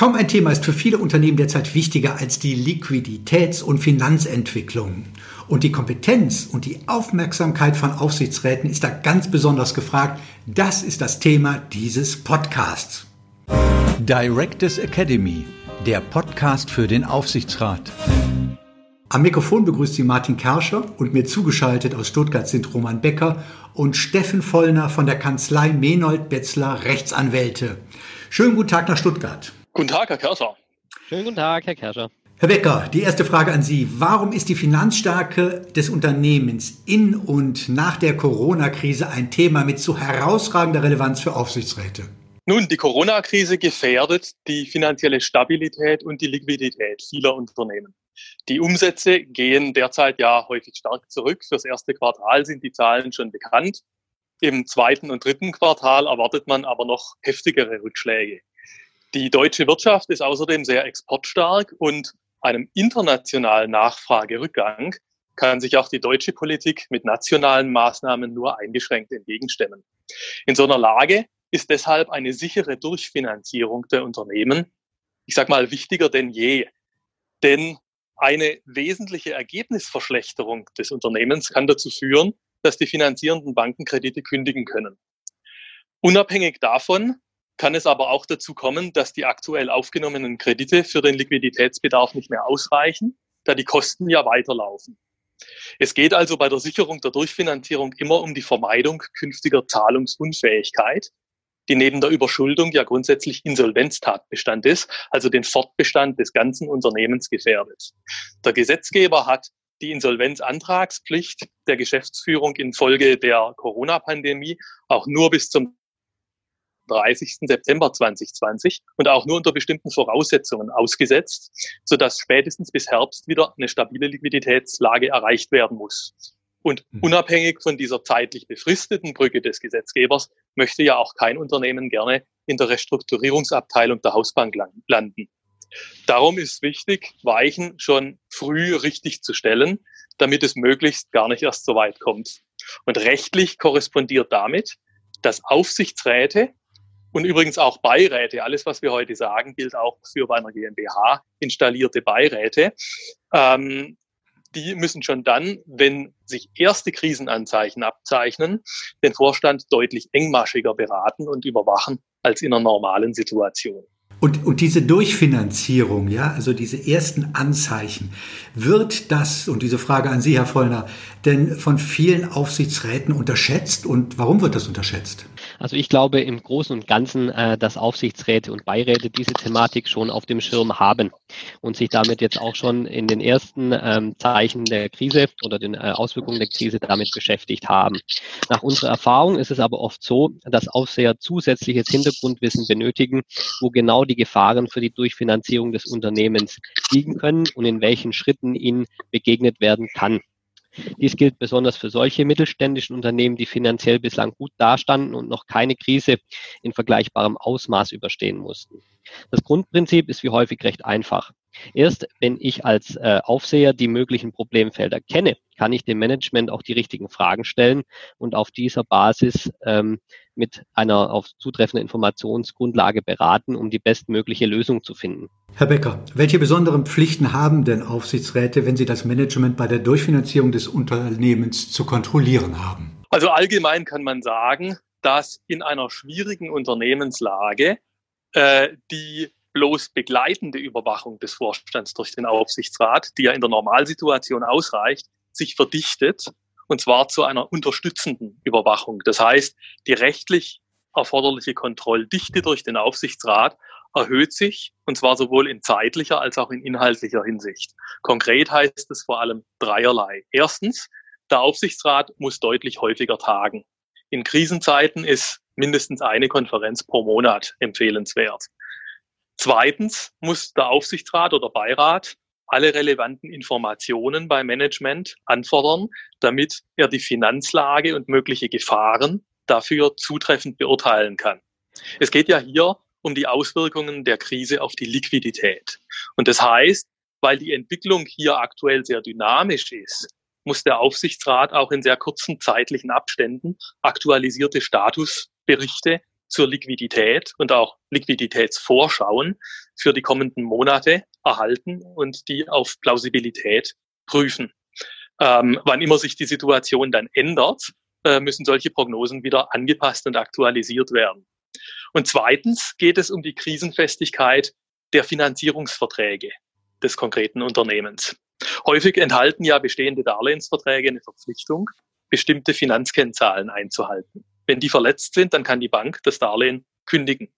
Kaum ein Thema ist für viele Unternehmen derzeit wichtiger als die Liquiditäts- und Finanzentwicklung. Und die Kompetenz und die Aufmerksamkeit von Aufsichtsräten ist da ganz besonders gefragt. Das ist das Thema dieses Podcasts. Directors Academy, der Podcast für den Aufsichtsrat. Am Mikrofon begrüßt Sie Martin Kerscher und mir zugeschaltet aus Stuttgart sind Roman Becker und Steffen Vollner von der Kanzlei Menold Betzler Rechtsanwälte. Schönen guten Tag nach Stuttgart. Guten Tag, Herr Kerscher. Schönen guten Tag, Herr Kerscher. Herr Becker, die erste Frage an Sie. Warum ist die Finanzstärke des Unternehmens in und nach der Corona-Krise ein Thema mit so herausragender Relevanz für Aufsichtsräte? Nun, die Corona-Krise gefährdet die finanzielle Stabilität und die Liquidität vieler Unternehmen. Die Umsätze gehen derzeit ja häufig stark zurück. Fürs erste Quartal sind die Zahlen schon bekannt. Im zweiten und dritten Quartal erwartet man aber noch heftigere Rückschläge. Die deutsche Wirtschaft ist außerdem sehr exportstark und einem internationalen Nachfragerückgang kann sich auch die deutsche Politik mit nationalen Maßnahmen nur eingeschränkt entgegenstemmen. In so einer Lage ist deshalb eine sichere Durchfinanzierung der Unternehmen, ich sage mal, wichtiger denn je. Denn eine wesentliche Ergebnisverschlechterung des Unternehmens kann dazu führen, dass die finanzierenden Banken Kredite kündigen können. Unabhängig davon kann es aber auch dazu kommen, dass die aktuell aufgenommenen Kredite für den Liquiditätsbedarf nicht mehr ausreichen, da die Kosten ja weiterlaufen. Es geht also bei der Sicherung der Durchfinanzierung immer um die Vermeidung künftiger Zahlungsunfähigkeit, die neben der Überschuldung ja grundsätzlich Insolvenztatbestand ist, also den Fortbestand des ganzen Unternehmens gefährdet. Der Gesetzgeber hat die Insolvenzantragspflicht der Geschäftsführung infolge der Corona-Pandemie auch nur bis zum 30. September 2020 und auch nur unter bestimmten Voraussetzungen ausgesetzt, sodass spätestens bis Herbst wieder eine stabile Liquiditätslage erreicht werden muss. Und hm. unabhängig von dieser zeitlich befristeten Brücke des Gesetzgebers möchte ja auch kein Unternehmen gerne in der Restrukturierungsabteilung der Hausbank landen. Darum ist wichtig, Weichen schon früh richtig zu stellen, damit es möglichst gar nicht erst so weit kommt. Und rechtlich korrespondiert damit, dass Aufsichtsräte und übrigens auch Beiräte, alles, was wir heute sagen, gilt auch für bei einer GmbH installierte Beiräte. Ähm, die müssen schon dann, wenn sich erste Krisenanzeichen abzeichnen, den Vorstand deutlich engmaschiger beraten und überwachen als in einer normalen Situation. Und, und diese Durchfinanzierung, ja, also diese ersten Anzeichen, wird das, und diese Frage an Sie, Herr Vollner, denn von vielen Aufsichtsräten unterschätzt und warum wird das unterschätzt? Also ich glaube im Großen und Ganzen, äh, dass Aufsichtsräte und Beiräte diese Thematik schon auf dem Schirm haben und sich damit jetzt auch schon in den ersten ähm, Zeichen der Krise oder den äh, Auswirkungen der Krise damit beschäftigt haben. Nach unserer Erfahrung ist es aber oft so, dass Aufseher zusätzliches Hintergrundwissen benötigen, wo genau die Gefahren für die Durchfinanzierung des Unternehmens liegen können und in welchen Schritten ihnen begegnet werden kann. Dies gilt besonders für solche mittelständischen Unternehmen, die finanziell bislang gut dastanden und noch keine Krise in vergleichbarem Ausmaß überstehen mussten. Das Grundprinzip ist wie häufig recht einfach. Erst wenn ich als äh, Aufseher die möglichen Problemfelder kenne, kann ich dem Management auch die richtigen Fragen stellen und auf dieser Basis ähm, mit einer auf zutreffenden Informationsgrundlage beraten, um die bestmögliche Lösung zu finden. Herr Becker, welche besonderen Pflichten haben denn Aufsichtsräte, wenn sie das Management bei der Durchfinanzierung des Unternehmens zu kontrollieren haben? Also allgemein kann man sagen, dass in einer schwierigen Unternehmenslage äh, die bloß begleitende Überwachung des Vorstands durch den Aufsichtsrat, die ja in der Normalsituation ausreicht, sich verdichtet und zwar zu einer unterstützenden Überwachung. Das heißt, die rechtlich erforderliche Kontrolldichte durch den Aufsichtsrat erhöht sich, und zwar sowohl in zeitlicher als auch in inhaltlicher Hinsicht. Konkret heißt es vor allem dreierlei. Erstens, der Aufsichtsrat muss deutlich häufiger tagen. In Krisenzeiten ist mindestens eine Konferenz pro Monat empfehlenswert. Zweitens muss der Aufsichtsrat oder Beirat alle relevanten Informationen beim Management anfordern, damit er die Finanzlage und mögliche Gefahren dafür zutreffend beurteilen kann. Es geht ja hier um die Auswirkungen der Krise auf die Liquidität. Und das heißt, weil die Entwicklung hier aktuell sehr dynamisch ist, muss der Aufsichtsrat auch in sehr kurzen zeitlichen Abständen aktualisierte Statusberichte zur Liquidität und auch Liquiditätsvorschauen für die kommenden Monate erhalten und die auf Plausibilität prüfen. Ähm, wann immer sich die Situation dann ändert, äh, müssen solche Prognosen wieder angepasst und aktualisiert werden. Und zweitens geht es um die Krisenfestigkeit der Finanzierungsverträge des konkreten Unternehmens. Häufig enthalten ja bestehende Darlehensverträge eine Verpflichtung, bestimmte Finanzkennzahlen einzuhalten. Wenn die verletzt sind, dann kann die Bank das Darlehen kündigen.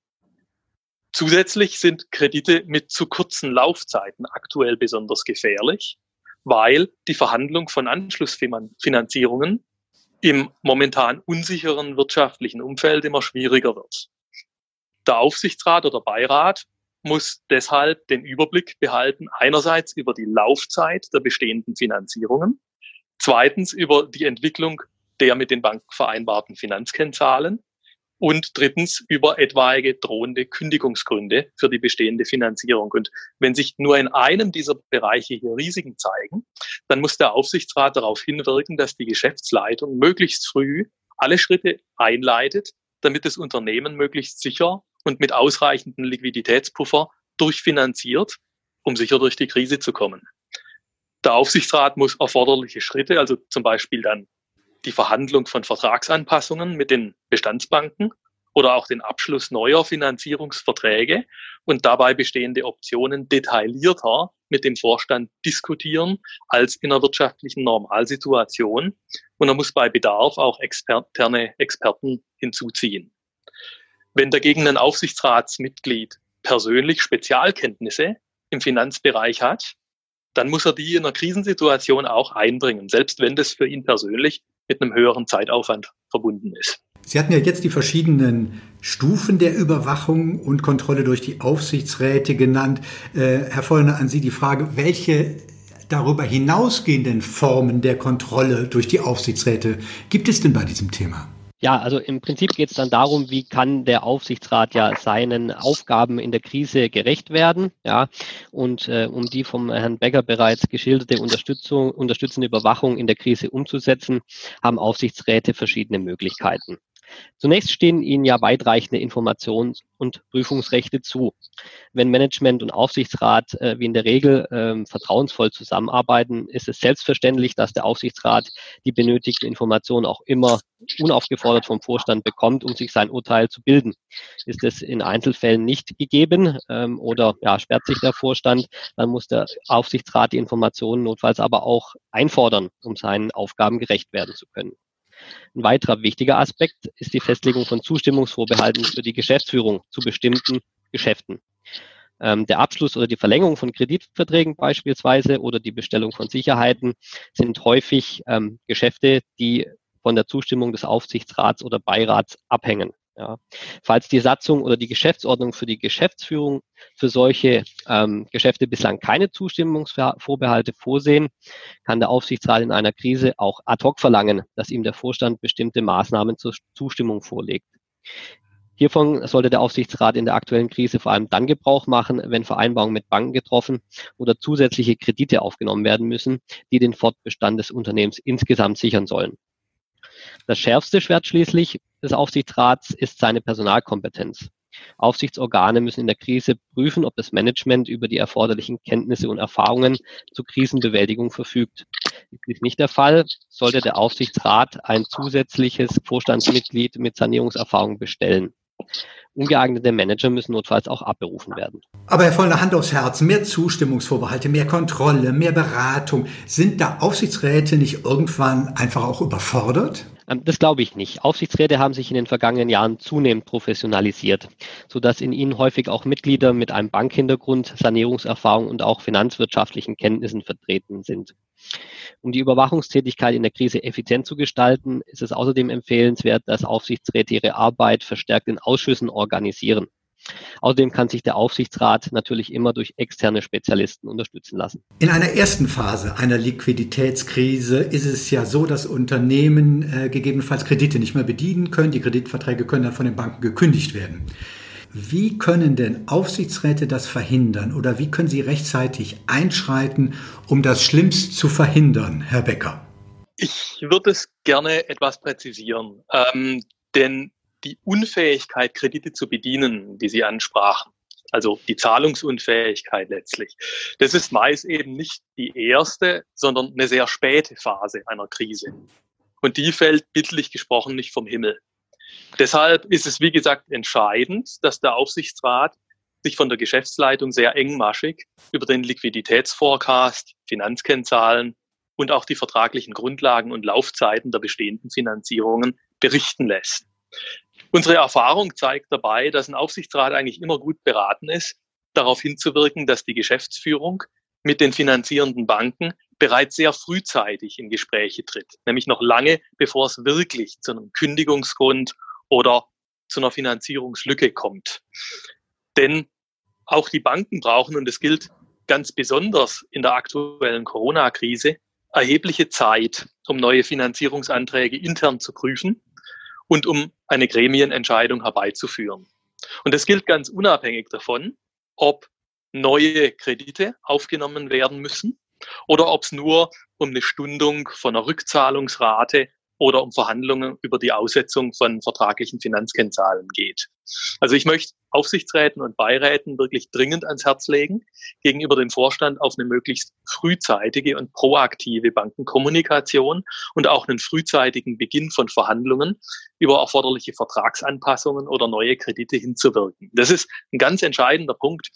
Zusätzlich sind Kredite mit zu kurzen Laufzeiten aktuell besonders gefährlich, weil die Verhandlung von Anschlussfinanzierungen im momentan unsicheren wirtschaftlichen Umfeld immer schwieriger wird. Der Aufsichtsrat oder Beirat muss deshalb den Überblick behalten, einerseits über die Laufzeit der bestehenden Finanzierungen, zweitens über die Entwicklung der mit den Banken vereinbarten Finanzkennzahlen und drittens über etwaige drohende Kündigungsgründe für die bestehende Finanzierung. Und wenn sich nur in einem dieser Bereiche hier Risiken zeigen, dann muss der Aufsichtsrat darauf hinwirken, dass die Geschäftsleitung möglichst früh alle Schritte einleitet, damit das Unternehmen möglichst sicher und mit ausreichendem Liquiditätspuffer durchfinanziert, um sicher durch die Krise zu kommen. Der Aufsichtsrat muss erforderliche Schritte, also zum Beispiel dann die Verhandlung von Vertragsanpassungen mit den Bestandsbanken oder auch den Abschluss neuer Finanzierungsverträge und dabei bestehende Optionen detaillierter mit dem Vorstand diskutieren als in einer wirtschaftlichen Normalsituation. Und er muss bei Bedarf auch externe Experten hinzuziehen. Wenn dagegen ein Aufsichtsratsmitglied persönlich Spezialkenntnisse im Finanzbereich hat, dann muss er die in einer Krisensituation auch einbringen, selbst wenn das für ihn persönlich mit einem höheren Zeitaufwand verbunden ist. Sie hatten ja jetzt die verschiedenen Stufen der Überwachung und Kontrolle durch die Aufsichtsräte genannt. Äh, Herr Vollner, an Sie die Frage, welche darüber hinausgehenden Formen der Kontrolle durch die Aufsichtsräte gibt es denn bei diesem Thema? Ja, also im Prinzip geht es dann darum, wie kann der Aufsichtsrat ja seinen Aufgaben in der Krise gerecht werden. Ja, und äh, um die vom Herrn Becker bereits geschilderte Unterstützung, unterstützende Überwachung in der Krise umzusetzen, haben Aufsichtsräte verschiedene Möglichkeiten. Zunächst stehen ihnen ja weitreichende Informations- und Prüfungsrechte zu. Wenn Management und Aufsichtsrat äh, wie in der Regel äh, vertrauensvoll zusammenarbeiten, ist es selbstverständlich, dass der Aufsichtsrat die benötigten Informationen auch immer unaufgefordert vom Vorstand bekommt, um sich sein Urteil zu bilden. Ist es in Einzelfällen nicht gegeben ähm, oder ja, sperrt sich der Vorstand, dann muss der Aufsichtsrat die Informationen notfalls aber auch einfordern, um seinen Aufgaben gerecht werden zu können. Ein weiterer wichtiger Aspekt ist die Festlegung von Zustimmungsvorbehalten für die Geschäftsführung zu bestimmten Geschäften. Ähm, der Abschluss oder die Verlängerung von Kreditverträgen beispielsweise oder die Bestellung von Sicherheiten sind häufig ähm, Geschäfte, die von der Zustimmung des Aufsichtsrats oder Beirats abhängen. Ja. Falls die Satzung oder die Geschäftsordnung für die Geschäftsführung für solche ähm, Geschäfte bislang keine Zustimmungsvorbehalte vorsehen, kann der Aufsichtsrat in einer Krise auch ad hoc verlangen, dass ihm der Vorstand bestimmte Maßnahmen zur Zustimmung vorlegt. Hiervon sollte der Aufsichtsrat in der aktuellen Krise vor allem dann Gebrauch machen, wenn Vereinbarungen mit Banken getroffen oder zusätzliche Kredite aufgenommen werden müssen, die den Fortbestand des Unternehmens insgesamt sichern sollen. Das schärfste Schwert schließlich des Aufsichtsrats ist seine Personalkompetenz. Aufsichtsorgane müssen in der Krise prüfen, ob das Management über die erforderlichen Kenntnisse und Erfahrungen zur Krisenbewältigung verfügt. Ist dies nicht der Fall, sollte der Aufsichtsrat ein zusätzliches Vorstandsmitglied mit Sanierungserfahrung bestellen. Ungeeignete Manager müssen notfalls auch abberufen werden. Aber Herr Vollner, Hand aufs Herz, mehr Zustimmungsvorbehalte, mehr Kontrolle, mehr Beratung. Sind da Aufsichtsräte nicht irgendwann einfach auch überfordert? Ähm, das glaube ich nicht. Aufsichtsräte haben sich in den vergangenen Jahren zunehmend professionalisiert, sodass in ihnen häufig auch Mitglieder mit einem Bankhintergrund, Sanierungserfahrung und auch finanzwirtschaftlichen Kenntnissen vertreten sind. Um die Überwachungstätigkeit in der Krise effizient zu gestalten, ist es außerdem empfehlenswert, dass Aufsichtsräte ihre Arbeit verstärkt in Ausschüssen organisieren. Außerdem kann sich der Aufsichtsrat natürlich immer durch externe Spezialisten unterstützen lassen. In einer ersten Phase einer Liquiditätskrise ist es ja so, dass Unternehmen äh, gegebenenfalls Kredite nicht mehr bedienen können. Die Kreditverträge können dann von den Banken gekündigt werden. Wie können denn Aufsichtsräte das verhindern oder wie können sie rechtzeitig einschreiten, um das Schlimmste zu verhindern, Herr Becker? Ich würde es gerne etwas präzisieren, ähm, denn die Unfähigkeit, Kredite zu bedienen, die Sie ansprachen, also die Zahlungsunfähigkeit letztlich, das ist meist eben nicht die erste, sondern eine sehr späte Phase einer Krise. Und die fällt bildlich gesprochen nicht vom Himmel. Deshalb ist es, wie gesagt, entscheidend, dass der Aufsichtsrat sich von der Geschäftsleitung sehr engmaschig über den Liquiditätsforecast, Finanzkennzahlen und auch die vertraglichen Grundlagen und Laufzeiten der bestehenden Finanzierungen berichten lässt. Unsere Erfahrung zeigt dabei, dass ein Aufsichtsrat eigentlich immer gut beraten ist, darauf hinzuwirken, dass die Geschäftsführung mit den finanzierenden Banken bereits sehr frühzeitig in Gespräche tritt, nämlich noch lange bevor es wirklich zu einem Kündigungsgrund oder zu einer Finanzierungslücke kommt. Denn auch die Banken brauchen, und es gilt ganz besonders in der aktuellen Corona-Krise, erhebliche Zeit, um neue Finanzierungsanträge intern zu prüfen und um eine Gremienentscheidung herbeizuführen. Und das gilt ganz unabhängig davon, ob neue Kredite aufgenommen werden müssen oder ob es nur um eine Stundung von einer Rückzahlungsrate oder um Verhandlungen über die Aussetzung von vertraglichen Finanzkennzahlen geht. Also ich möchte Aufsichtsräten und Beiräten wirklich dringend ans Herz legen, gegenüber dem Vorstand auf eine möglichst frühzeitige und proaktive Bankenkommunikation und auch einen frühzeitigen Beginn von Verhandlungen über erforderliche Vertragsanpassungen oder neue Kredite hinzuwirken. Das ist ein ganz entscheidender Punkt,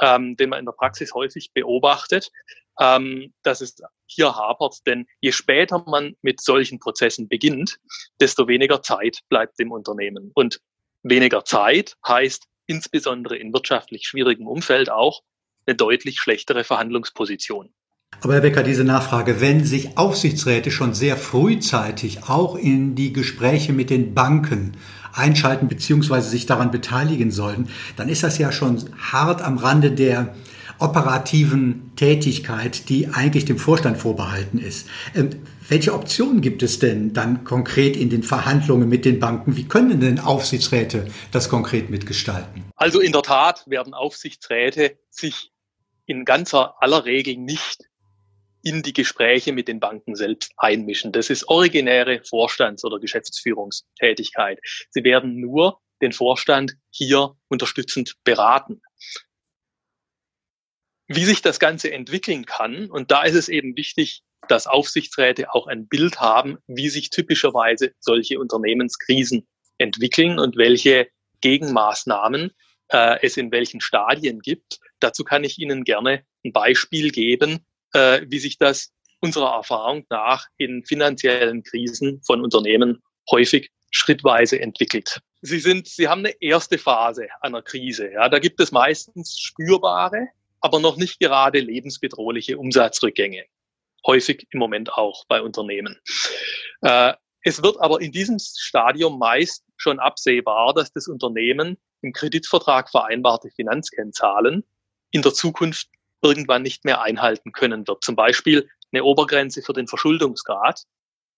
ähm, den man in der Praxis häufig beobachtet ähm, dass es hier hapert. Denn je später man mit solchen Prozessen beginnt, desto weniger Zeit bleibt dem Unternehmen. Und weniger Zeit heißt insbesondere in wirtschaftlich schwierigem Umfeld auch eine deutlich schlechtere Verhandlungsposition. Aber Herr Becker, diese Nachfrage, wenn sich Aufsichtsräte schon sehr frühzeitig auch in die Gespräche mit den Banken einschalten bzw. sich daran beteiligen sollten, dann ist das ja schon hart am Rande der operativen Tätigkeit, die eigentlich dem Vorstand vorbehalten ist. Ähm, welche Optionen gibt es denn dann konkret in den Verhandlungen mit den Banken? Wie können denn Aufsichtsräte das konkret mitgestalten? Also in der Tat werden Aufsichtsräte sich in ganzer aller Regel nicht in die Gespräche mit den Banken selbst einmischen. Das ist originäre Vorstands- oder Geschäftsführungstätigkeit. Sie werden nur den Vorstand hier unterstützend beraten wie sich das Ganze entwickeln kann. Und da ist es eben wichtig, dass Aufsichtsräte auch ein Bild haben, wie sich typischerweise solche Unternehmenskrisen entwickeln und welche Gegenmaßnahmen äh, es in welchen Stadien gibt. Dazu kann ich Ihnen gerne ein Beispiel geben, äh, wie sich das unserer Erfahrung nach in finanziellen Krisen von Unternehmen häufig schrittweise entwickelt. Sie sind, Sie haben eine erste Phase einer Krise. Ja, da gibt es meistens spürbare aber noch nicht gerade lebensbedrohliche Umsatzrückgänge. Häufig im Moment auch bei Unternehmen. Äh, es wird aber in diesem Stadium meist schon absehbar, dass das Unternehmen im Kreditvertrag vereinbarte Finanzkennzahlen in der Zukunft irgendwann nicht mehr einhalten können wird. Zum Beispiel eine Obergrenze für den Verschuldungsgrad.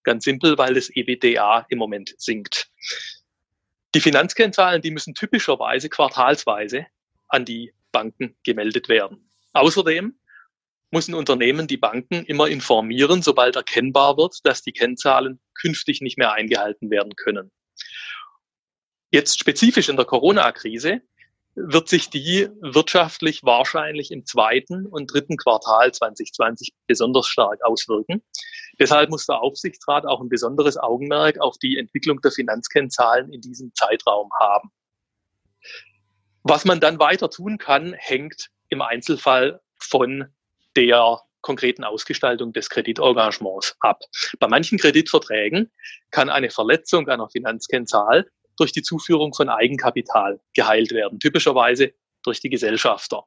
Ganz simpel, weil das EBDA im Moment sinkt. Die Finanzkennzahlen, die müssen typischerweise quartalsweise an die Banken gemeldet werden. Außerdem muss ein Unternehmen die Banken immer informieren, sobald erkennbar wird, dass die Kennzahlen künftig nicht mehr eingehalten werden können. Jetzt spezifisch in der Corona-Krise wird sich die wirtschaftlich wahrscheinlich im zweiten und dritten Quartal 2020 besonders stark auswirken. Deshalb muss der Aufsichtsrat auch ein besonderes Augenmerk auf die Entwicklung der Finanzkennzahlen in diesem Zeitraum haben. Was man dann weiter tun kann, hängt im Einzelfall von der konkreten Ausgestaltung des Kreditengagements ab. Bei manchen Kreditverträgen kann eine Verletzung einer Finanzkennzahl durch die Zuführung von Eigenkapital geheilt werden, typischerweise durch die Gesellschafter.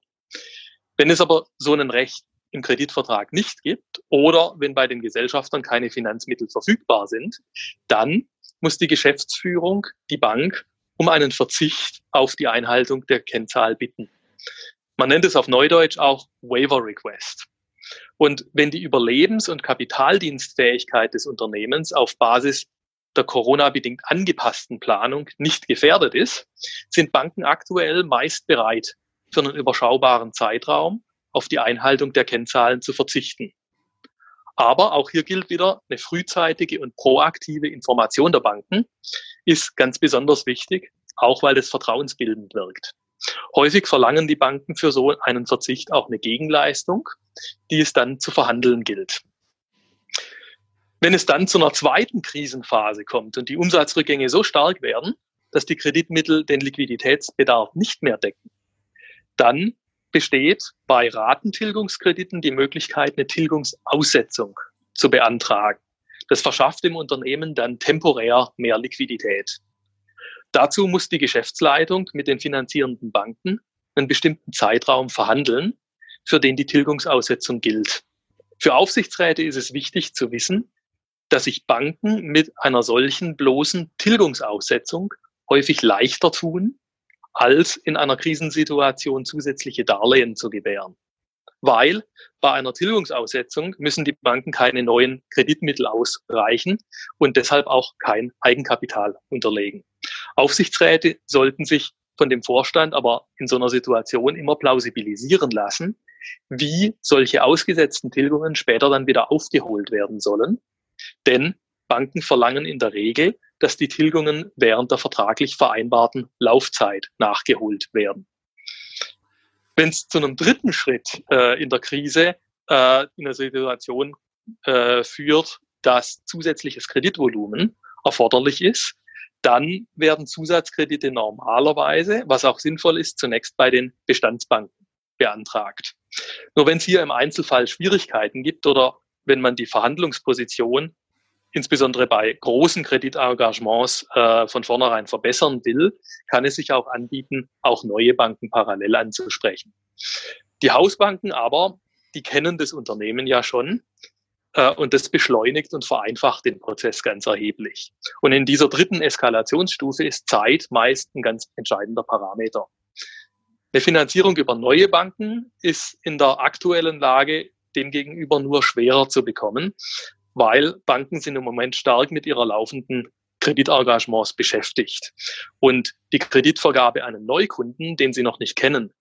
Wenn es aber so ein Recht im Kreditvertrag nicht gibt oder wenn bei den Gesellschaftern keine Finanzmittel verfügbar sind, dann muss die Geschäftsführung die Bank um einen Verzicht auf die Einhaltung der Kennzahl bitten. Man nennt es auf Neudeutsch auch Waiver Request. Und wenn die Überlebens- und Kapitaldienstfähigkeit des Unternehmens auf Basis der Corona-bedingt angepassten Planung nicht gefährdet ist, sind Banken aktuell meist bereit, für einen überschaubaren Zeitraum auf die Einhaltung der Kennzahlen zu verzichten. Aber auch hier gilt wieder eine frühzeitige und proaktive Information der Banken ist ganz besonders wichtig, auch weil das vertrauensbildend wirkt. Häufig verlangen die Banken für so einen Verzicht auch eine Gegenleistung, die es dann zu verhandeln gilt. Wenn es dann zu einer zweiten Krisenphase kommt und die Umsatzrückgänge so stark werden, dass die Kreditmittel den Liquiditätsbedarf nicht mehr decken, dann besteht bei Ratentilgungskrediten die Möglichkeit, eine Tilgungsaussetzung zu beantragen. Das verschafft dem Unternehmen dann temporär mehr Liquidität. Dazu muss die Geschäftsleitung mit den finanzierenden Banken einen bestimmten Zeitraum verhandeln, für den die Tilgungsaussetzung gilt. Für Aufsichtsräte ist es wichtig zu wissen, dass sich Banken mit einer solchen bloßen Tilgungsaussetzung häufig leichter tun, als in einer Krisensituation zusätzliche Darlehen zu gewähren. Weil bei einer Tilgungsaussetzung müssen die Banken keine neuen Kreditmittel ausreichen und deshalb auch kein Eigenkapital unterlegen. Aufsichtsräte sollten sich von dem Vorstand aber in so einer Situation immer plausibilisieren lassen, wie solche ausgesetzten Tilgungen später dann wieder aufgeholt werden sollen. Denn Banken verlangen in der Regel, dass die Tilgungen während der vertraglich vereinbarten Laufzeit nachgeholt werden. Wenn es zu einem dritten Schritt äh, in der Krise äh, in der Situation äh, führt, dass zusätzliches Kreditvolumen erforderlich ist, dann werden Zusatzkredite normalerweise, was auch sinnvoll ist, zunächst bei den Bestandsbanken beantragt. Nur wenn es hier im Einzelfall Schwierigkeiten gibt oder wenn man die Verhandlungsposition insbesondere bei großen Kreditengagements äh, von vornherein verbessern will, kann es sich auch anbieten, auch neue Banken parallel anzusprechen. Die Hausbanken aber, die kennen das Unternehmen ja schon äh, und das beschleunigt und vereinfacht den Prozess ganz erheblich. Und in dieser dritten Eskalationsstufe ist Zeit meist ein ganz entscheidender Parameter. Eine Finanzierung über neue Banken ist in der aktuellen Lage demgegenüber nur schwerer zu bekommen, weil Banken sind im Moment stark mit ihrer laufenden Kreditengagements beschäftigt. Und die Kreditvergabe an einen Neukunden, den sie noch nicht kennen,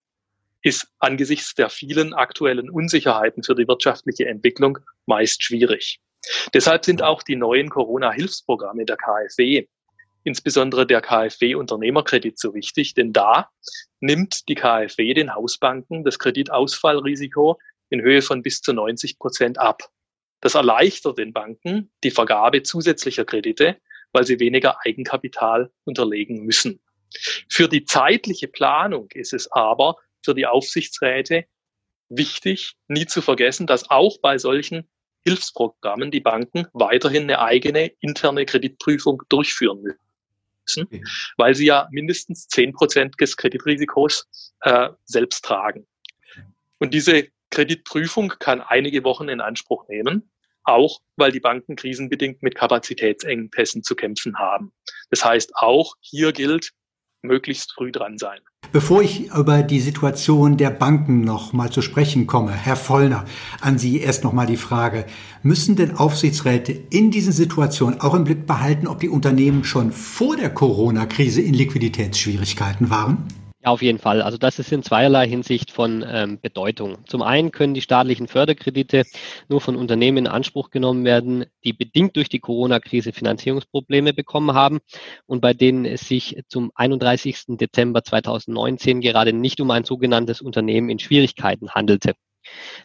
ist angesichts der vielen aktuellen Unsicherheiten für die wirtschaftliche Entwicklung meist schwierig. Deshalb sind auch die neuen Corona-Hilfsprogramme der KfW, insbesondere der KfW-Unternehmerkredit so wichtig, denn da nimmt die KfW den Hausbanken das Kreditausfallrisiko in Höhe von bis zu 90 Prozent ab. Das erleichtert den Banken die Vergabe zusätzlicher Kredite, weil sie weniger Eigenkapital unterlegen müssen. Für die zeitliche Planung ist es aber für die Aufsichtsräte wichtig, nie zu vergessen, dass auch bei solchen Hilfsprogrammen die Banken weiterhin eine eigene interne Kreditprüfung durchführen müssen, weil sie ja mindestens zehn Prozent des Kreditrisikos äh, selbst tragen. Und diese Kreditprüfung kann einige Wochen in Anspruch nehmen, auch weil die Banken krisenbedingt mit Kapazitätsengpässen zu kämpfen haben. Das heißt, auch hier gilt, möglichst früh dran sein. Bevor ich über die Situation der Banken noch mal zu sprechen komme, Herr Vollner, an Sie erst noch mal die Frage, müssen denn Aufsichtsräte in diesen Situationen auch im Blick behalten, ob die Unternehmen schon vor der Corona-Krise in Liquiditätsschwierigkeiten waren? Ja, auf jeden Fall. Also das ist in zweierlei Hinsicht von ähm, Bedeutung. Zum einen können die staatlichen Förderkredite nur von Unternehmen in Anspruch genommen werden, die bedingt durch die Corona-Krise Finanzierungsprobleme bekommen haben und bei denen es sich zum 31. Dezember 2019 gerade nicht um ein sogenanntes Unternehmen in Schwierigkeiten handelte.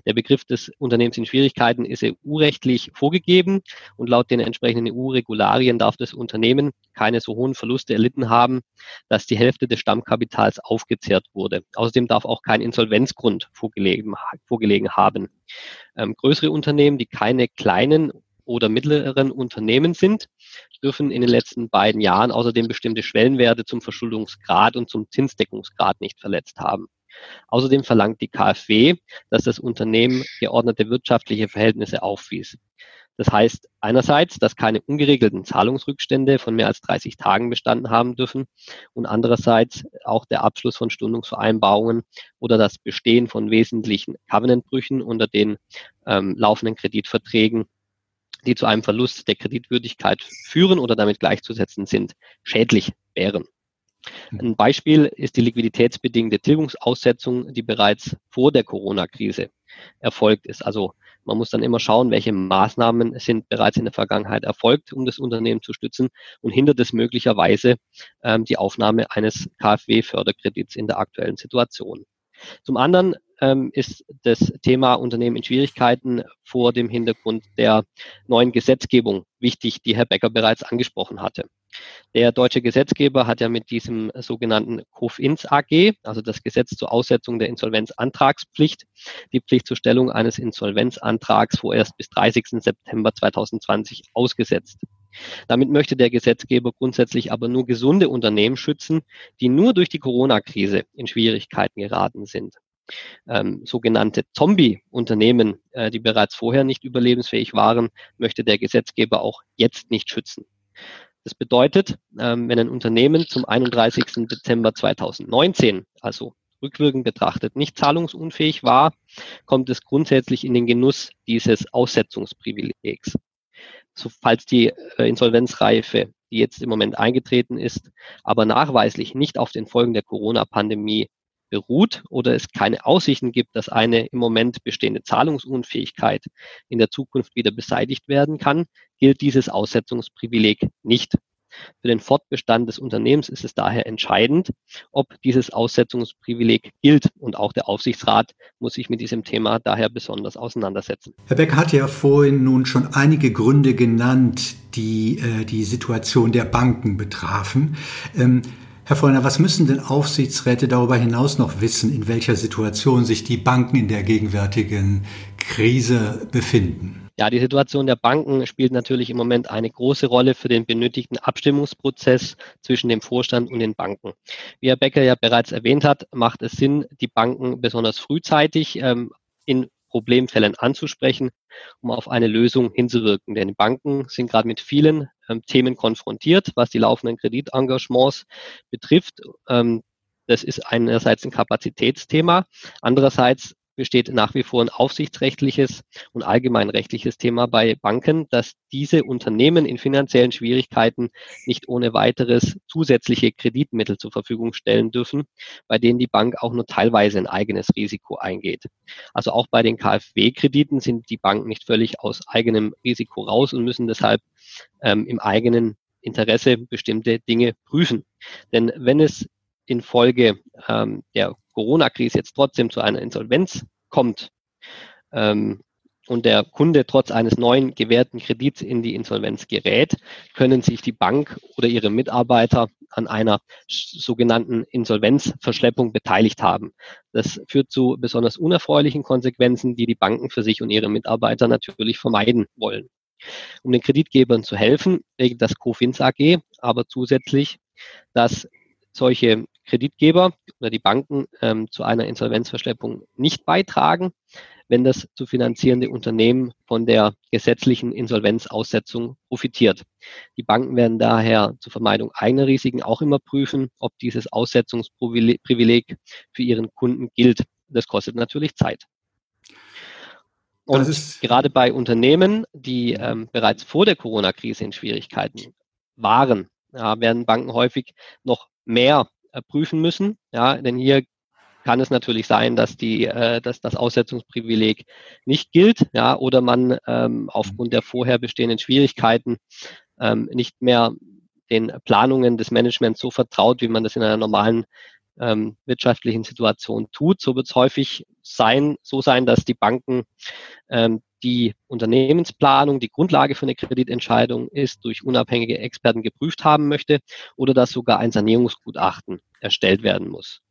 Der Begriff des Unternehmens in Schwierigkeiten ist EU-rechtlich vorgegeben und laut den entsprechenden EU-Regularien darf das Unternehmen keine so hohen Verluste erlitten haben, dass die Hälfte des Stammkapitals aufgezehrt wurde. Außerdem darf auch kein Insolvenzgrund vorgelegen, vorgelegen haben. Ähm, größere Unternehmen, die keine kleinen oder mittleren Unternehmen sind, dürfen in den letzten beiden Jahren außerdem bestimmte Schwellenwerte zum Verschuldungsgrad und zum Zinsdeckungsgrad nicht verletzt haben. Außerdem verlangt die KfW, dass das Unternehmen geordnete wirtschaftliche Verhältnisse aufwies. Das heißt einerseits, dass keine ungeregelten Zahlungsrückstände von mehr als 30 Tagen bestanden haben dürfen und andererseits auch der Abschluss von Stundungsvereinbarungen oder das Bestehen von wesentlichen Covenantbrüchen unter den ähm, laufenden Kreditverträgen, die zu einem Verlust der Kreditwürdigkeit führen oder damit gleichzusetzen sind, schädlich wären. Ein Beispiel ist die liquiditätsbedingte Tilgungsaussetzung, die bereits vor der Corona-Krise erfolgt ist. Also man muss dann immer schauen, welche Maßnahmen sind bereits in der Vergangenheit erfolgt, um das Unternehmen zu stützen und hindert es möglicherweise ähm, die Aufnahme eines KfW-Förderkredits in der aktuellen Situation. Zum anderen ähm, ist das Thema Unternehmen in Schwierigkeiten vor dem Hintergrund der neuen Gesetzgebung wichtig, die Herr Becker bereits angesprochen hatte. Der deutsche Gesetzgeber hat ja mit diesem sogenannten COFINS AG, also das Gesetz zur Aussetzung der Insolvenzantragspflicht, die Pflicht zur Stellung eines Insolvenzantrags vorerst bis 30. September 2020 ausgesetzt. Damit möchte der Gesetzgeber grundsätzlich aber nur gesunde Unternehmen schützen, die nur durch die Corona-Krise in Schwierigkeiten geraten sind. Ähm, sogenannte Zombie-Unternehmen, äh, die bereits vorher nicht überlebensfähig waren, möchte der Gesetzgeber auch jetzt nicht schützen. Das bedeutet, ähm, wenn ein Unternehmen zum 31. Dezember 2019, also rückwirkend betrachtet, nicht zahlungsunfähig war, kommt es grundsätzlich in den Genuss dieses Aussetzungsprivilegs. So, falls die äh, Insolvenzreife, die jetzt im Moment eingetreten ist, aber nachweislich nicht auf den Folgen der Corona-Pandemie beruht oder es keine Aussichten gibt, dass eine im Moment bestehende Zahlungsunfähigkeit in der Zukunft wieder beseitigt werden kann, gilt dieses Aussetzungsprivileg nicht. Für den Fortbestand des Unternehmens ist es daher entscheidend, ob dieses Aussetzungsprivileg gilt. Und auch der Aufsichtsrat muss sich mit diesem Thema daher besonders auseinandersetzen. Herr Becker hat ja vorhin nun schon einige Gründe genannt, die äh, die Situation der Banken betrafen. Ähm, Herr Vollner, was müssen denn Aufsichtsräte darüber hinaus noch wissen, in welcher Situation sich die Banken in der gegenwärtigen Krise befinden? Ja, die Situation der Banken spielt natürlich im Moment eine große Rolle für den benötigten Abstimmungsprozess zwischen dem Vorstand und den Banken. Wie Herr Becker ja bereits erwähnt hat, macht es Sinn, die Banken besonders frühzeitig ähm, in Problemfällen anzusprechen, um auf eine Lösung hinzuwirken. Denn die Banken sind gerade mit vielen ähm, Themen konfrontiert, was die laufenden Kreditengagements betrifft. Ähm, das ist einerseits ein Kapazitätsthema, andererseits besteht nach wie vor ein aufsichtsrechtliches und allgemeinrechtliches Thema bei Banken, dass diese Unternehmen in finanziellen Schwierigkeiten nicht ohne weiteres zusätzliche Kreditmittel zur Verfügung stellen dürfen, bei denen die Bank auch nur teilweise ein eigenes Risiko eingeht. Also auch bei den KfW-Krediten sind die Banken nicht völlig aus eigenem Risiko raus und müssen deshalb ähm, im eigenen Interesse bestimmte Dinge prüfen. Denn wenn es infolge ähm, der Corona-Krise jetzt trotzdem zu einer Insolvenz kommt ähm, und der Kunde trotz eines neuen gewährten Kredits in die Insolvenz gerät, können sich die Bank oder ihre Mitarbeiter an einer sogenannten Insolvenzverschleppung beteiligt haben. Das führt zu besonders unerfreulichen Konsequenzen, die die Banken für sich und ihre Mitarbeiter natürlich vermeiden wollen. Um den Kreditgebern zu helfen, regelt das Cofins AG aber zusätzlich, dass solche Kreditgeber oder die Banken ähm, zu einer Insolvenzverschleppung nicht beitragen, wenn das zu finanzierende Unternehmen von der gesetzlichen Insolvenzaussetzung profitiert. Die Banken werden daher zur Vermeidung eigener Risiken auch immer prüfen, ob dieses Aussetzungsprivileg für ihren Kunden gilt. Das kostet natürlich Zeit. Und gerade bei Unternehmen, die ähm, bereits vor der Corona-Krise in Schwierigkeiten waren, ja, werden Banken häufig noch mehr prüfen müssen. Ja, denn hier kann es natürlich sein, dass die, äh, dass das Aussetzungsprivileg nicht gilt, ja, oder man ähm, aufgrund der vorher bestehenden Schwierigkeiten ähm, nicht mehr den Planungen des Managements so vertraut, wie man das in einer normalen ähm, wirtschaftlichen Situation tut. So wird es häufig sein, so sein, dass die Banken ähm, die Unternehmensplanung, die Grundlage für eine Kreditentscheidung ist, durch unabhängige Experten geprüft haben möchte oder dass sogar ein Sanierungsgutachten erstellt werden muss.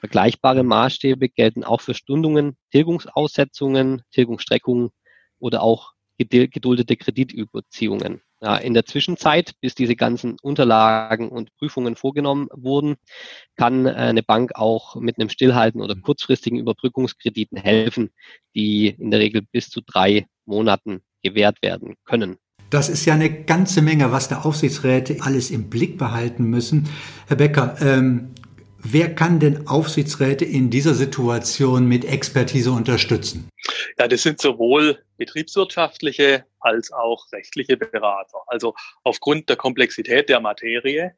Vergleichbare Maßstäbe gelten auch für Stundungen, Tilgungsaussetzungen, Tilgungsstreckungen oder auch geduldete Kreditüberziehungen. Ja, in der Zwischenzeit, bis diese ganzen Unterlagen und Prüfungen vorgenommen wurden, kann eine Bank auch mit einem Stillhalten oder kurzfristigen Überbrückungskrediten helfen, die in der Regel bis zu drei Monaten gewährt werden können. Das ist ja eine ganze Menge, was der Aufsichtsräte alles im Blick behalten müssen. Herr Becker, ähm, wer kann denn Aufsichtsräte in dieser Situation mit Expertise unterstützen? Ja, das sind sowohl betriebswirtschaftliche als auch rechtliche Berater. Also aufgrund der Komplexität der Materie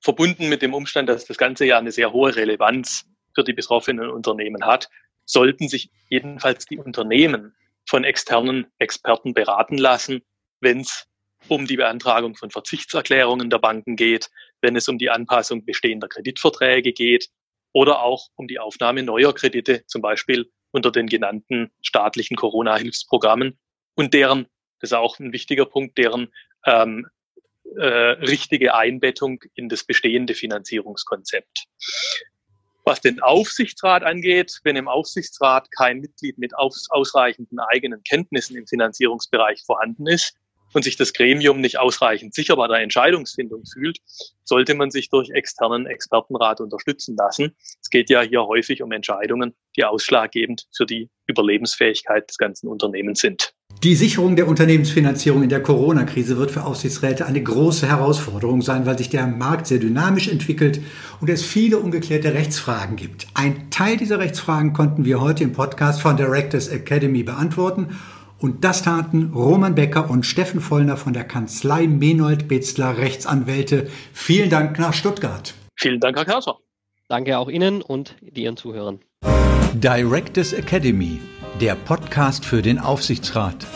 verbunden mit dem Umstand, dass das Ganze ja eine sehr hohe Relevanz für die betroffenen Unternehmen hat, sollten sich jedenfalls die Unternehmen von externen Experten beraten lassen, wenn es um die Beantragung von Verzichtserklärungen der Banken geht, wenn es um die Anpassung bestehender Kreditverträge geht oder auch um die Aufnahme neuer Kredite, zum Beispiel unter den genannten staatlichen Corona-Hilfsprogrammen und deren, das ist auch ein wichtiger Punkt, deren ähm, äh, richtige Einbettung in das bestehende Finanzierungskonzept. Was den Aufsichtsrat angeht, wenn im Aufsichtsrat kein Mitglied mit aus, ausreichenden eigenen Kenntnissen im Finanzierungsbereich vorhanden ist, und sich das Gremium nicht ausreichend sicher bei der Entscheidungsfindung fühlt, sollte man sich durch externen Expertenrat unterstützen lassen. Es geht ja hier häufig um Entscheidungen, die ausschlaggebend für die Überlebensfähigkeit des ganzen Unternehmens sind. Die Sicherung der Unternehmensfinanzierung in der Corona-Krise wird für Aufsichtsräte eine große Herausforderung sein, weil sich der Markt sehr dynamisch entwickelt und es viele ungeklärte Rechtsfragen gibt. Ein Teil dieser Rechtsfragen konnten wir heute im Podcast von Directors Academy beantworten und das taten Roman Becker und Steffen Vollner von der Kanzlei Menold Betzler Rechtsanwälte. Vielen Dank nach Stuttgart. Vielen Dank, Herr Kaiser. Danke auch Ihnen und Ihren Zuhörern. Directors Academy, der Podcast für den Aufsichtsrat.